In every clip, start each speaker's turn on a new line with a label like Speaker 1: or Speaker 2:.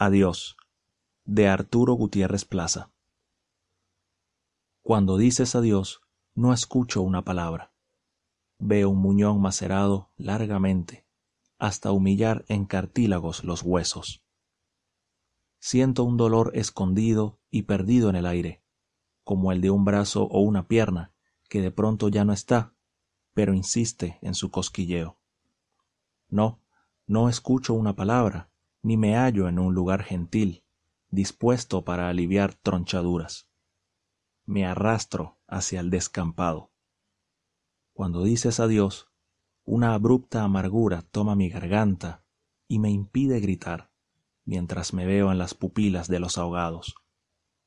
Speaker 1: Adiós, de Arturo Gutiérrez Plaza. Cuando dices adiós, no escucho una palabra. Veo un muñón macerado largamente, hasta humillar en cartílagos los huesos. Siento un dolor escondido y perdido en el aire, como el de un brazo o una pierna que de pronto ya no está, pero insiste en su cosquilleo. No, no escucho una palabra, ni me hallo en un lugar gentil, dispuesto para aliviar tronchaduras. Me arrastro hacia el descampado. Cuando dices adiós, una abrupta amargura toma mi garganta y me impide gritar, mientras me veo en las pupilas de los ahogados.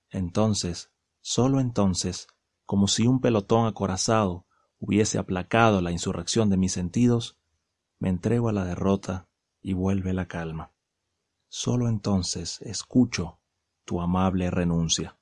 Speaker 1: Entonces, sólo entonces, como si un pelotón acorazado hubiese aplacado la insurrección de mis sentidos, me entrego a la derrota y vuelve la calma. Solo entonces escucho tu amable renuncia.